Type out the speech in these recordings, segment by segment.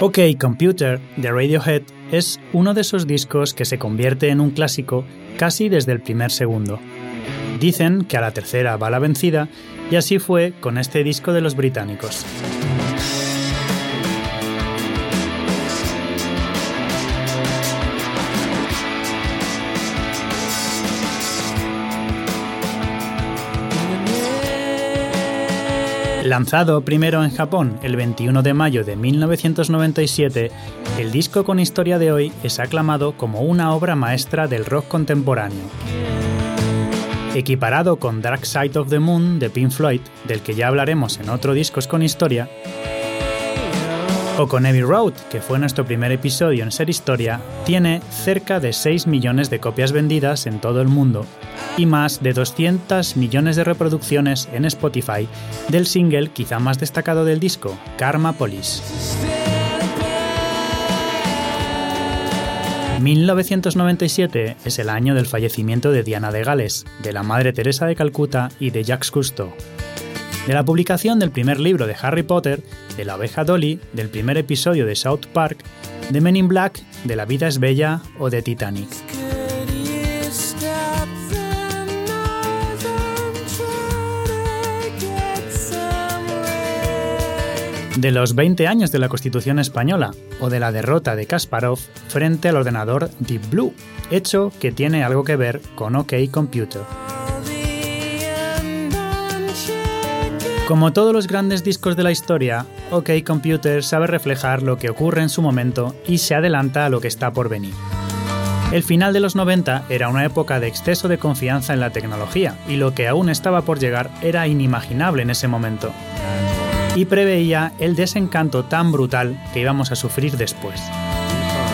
OK Computer de Radiohead es uno de esos discos que se convierte en un clásico casi desde el primer segundo. Dicen que a la tercera va la vencida y así fue con este disco de los británicos. Lanzado primero en Japón el 21 de mayo de 1997, el disco con historia de hoy es aclamado como una obra maestra del rock contemporáneo. Equiparado con Dark Side of the Moon de Pink Floyd, del que ya hablaremos en otro Discos con Historia, o con Heavy Road, que fue nuestro primer episodio en Ser Historia, tiene cerca de 6 millones de copias vendidas en todo el mundo y más de 200 millones de reproducciones en Spotify del single quizá más destacado del disco, Karma Police. 1997 es el año del fallecimiento de Diana de Gales, de la Madre Teresa de Calcuta y de Jacques Cousteau. De la publicación del primer libro de Harry Potter, de la oveja Dolly, del primer episodio de South Park, de Men in Black, de La vida es bella o de Titanic. de los 20 años de la Constitución española o de la derrota de Kasparov frente al ordenador Deep Blue, hecho que tiene algo que ver con OK Computer. Como todos los grandes discos de la historia, OK Computer sabe reflejar lo que ocurre en su momento y se adelanta a lo que está por venir. El final de los 90 era una época de exceso de confianza en la tecnología y lo que aún estaba por llegar era inimaginable en ese momento y preveía el desencanto tan brutal que íbamos a sufrir después.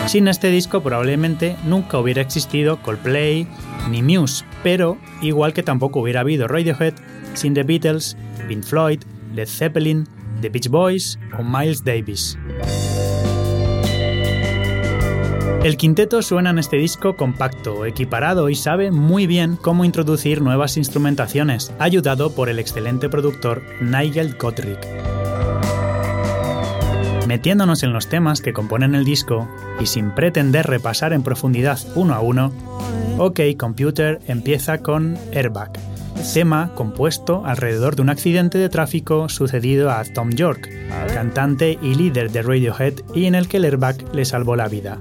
Sin este disco probablemente nunca hubiera existido Coldplay ni Muse, pero igual que tampoco hubiera habido Radiohead sin The Beatles, Pink Floyd, Led Zeppelin, The Beach Boys o Miles Davis. El quinteto suena en este disco compacto, equiparado y sabe muy bien cómo introducir nuevas instrumentaciones, ayudado por el excelente productor Nigel Godrich metiéndonos en los temas que componen el disco y sin pretender repasar en profundidad uno a uno, OK Computer empieza con Airbag, tema compuesto alrededor de un accidente de tráfico sucedido a Tom York, cantante y líder de Radiohead y en el que airbag le salvó la vida.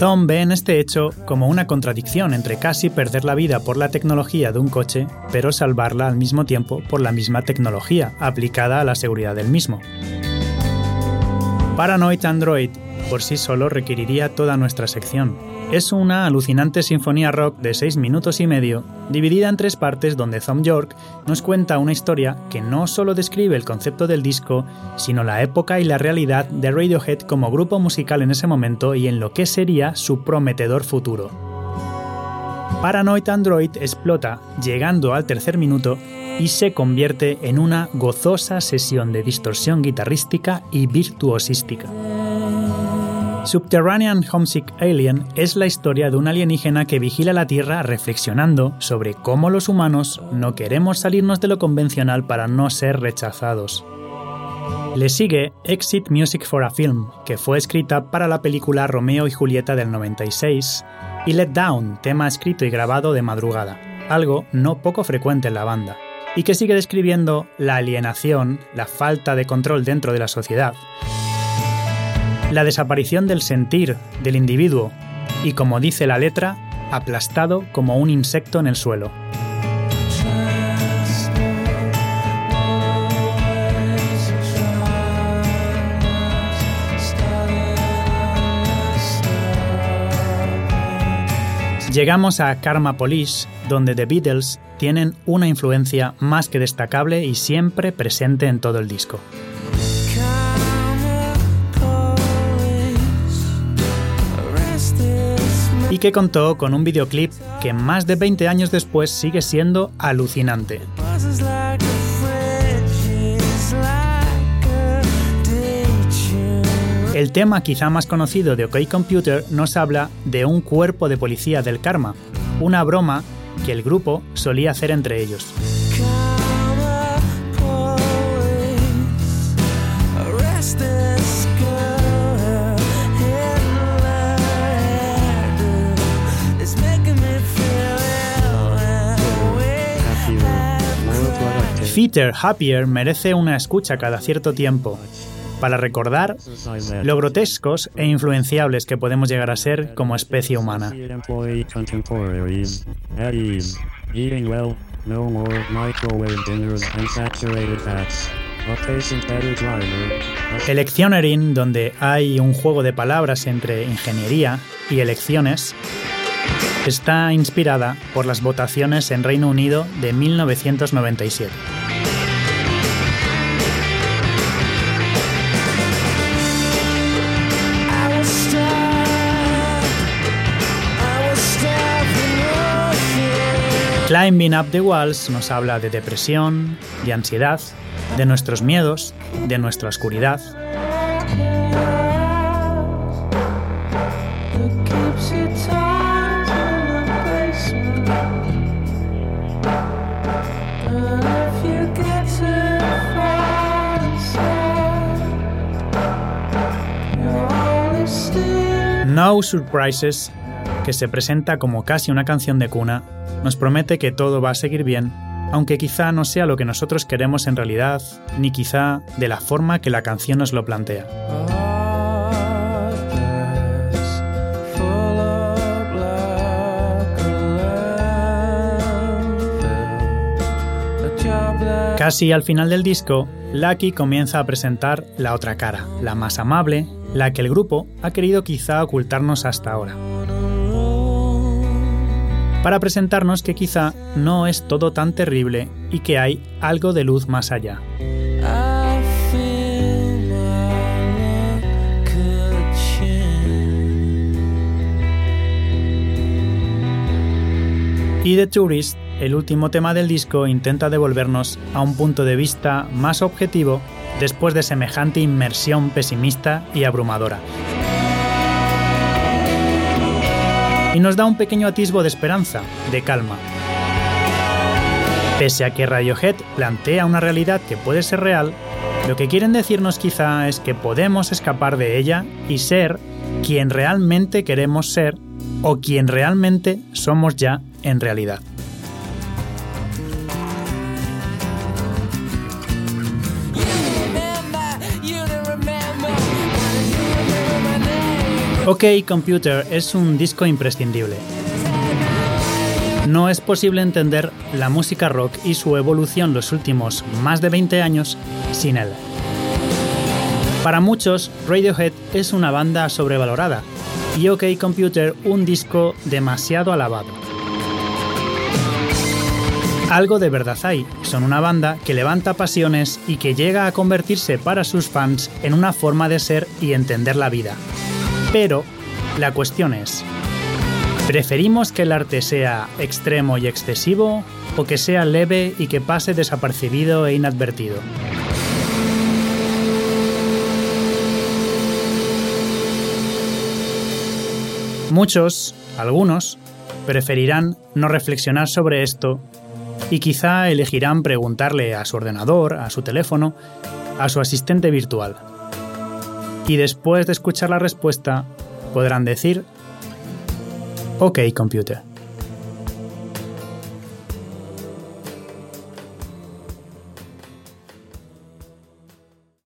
Tom ve en este hecho como una contradicción entre casi perder la vida por la tecnología de un coche, pero salvarla al mismo tiempo por la misma tecnología aplicada a la seguridad del mismo. Paranoid Android por sí solo requeriría toda nuestra sección. Es una alucinante sinfonía rock de 6 minutos y medio, dividida en tres partes donde Tom York nos cuenta una historia que no solo describe el concepto del disco, sino la época y la realidad de Radiohead como grupo musical en ese momento y en lo que sería su prometedor futuro. Paranoid Android explota, llegando al tercer minuto, y se convierte en una gozosa sesión de distorsión guitarrística y virtuosística. Subterranean Homesick Alien es la historia de un alienígena que vigila la Tierra reflexionando sobre cómo los humanos no queremos salirnos de lo convencional para no ser rechazados. Le sigue Exit Music for a Film, que fue escrita para la película Romeo y Julieta del 96, y Let Down, tema escrito y grabado de madrugada, algo no poco frecuente en la banda, y que sigue describiendo la alienación, la falta de control dentro de la sociedad, la desaparición del sentir del individuo y, como dice la letra, aplastado como un insecto en el suelo. Llegamos a Karma Police, donde The Beatles tienen una influencia más que destacable y siempre presente en todo el disco. Y que contó con un videoclip que más de 20 años después sigue siendo alucinante. El tema quizá más conocido de OK Computer nos habla de un cuerpo de policía del karma, una broma que el grupo solía hacer entre ellos. Computer Happier merece una escucha cada cierto tiempo para recordar lo grotescos e influenciables que podemos llegar a ser como especie humana. Electioneering, donde hay un juego de palabras entre ingeniería y elecciones, está inspirada por las votaciones en Reino Unido de 1997. Climbing Up the Walls nos habla de depresión, de ansiedad, de nuestros miedos, de nuestra oscuridad. No Surprises, que se presenta como casi una canción de cuna, nos promete que todo va a seguir bien, aunque quizá no sea lo que nosotros queremos en realidad, ni quizá de la forma que la canción nos lo plantea. Casi al final del disco, Lucky comienza a presentar la otra cara, la más amable, la que el grupo ha querido quizá ocultarnos hasta ahora para presentarnos que quizá no es todo tan terrible y que hay algo de luz más allá. Y The Tourist, el último tema del disco, intenta devolvernos a un punto de vista más objetivo después de semejante inmersión pesimista y abrumadora, y nos da un pequeño atisbo de esperanza, de calma. Pese a que Radiohead plantea una realidad que puede ser real, lo que quieren decirnos quizá es que podemos escapar de ella y ser quien realmente queremos ser o quien realmente somos ya en realidad. OK Computer es un disco imprescindible. No es posible entender la música rock y su evolución los últimos más de 20 años sin él. Para muchos, Radiohead es una banda sobrevalorada y OK Computer un disco demasiado alabado. Algo de verdad hay, son una banda que levanta pasiones y que llega a convertirse para sus fans en una forma de ser y entender la vida, pero la cuestión es, ¿preferimos que el arte sea extremo y excesivo o que sea leve y que pase desapercibido e inadvertido? Muchos, algunos, preferirán no reflexionar sobre esto y quizá elegirán preguntarle a su ordenador, a su teléfono, a su asistente virtual y después de escuchar la respuesta podrán decir, OK computer.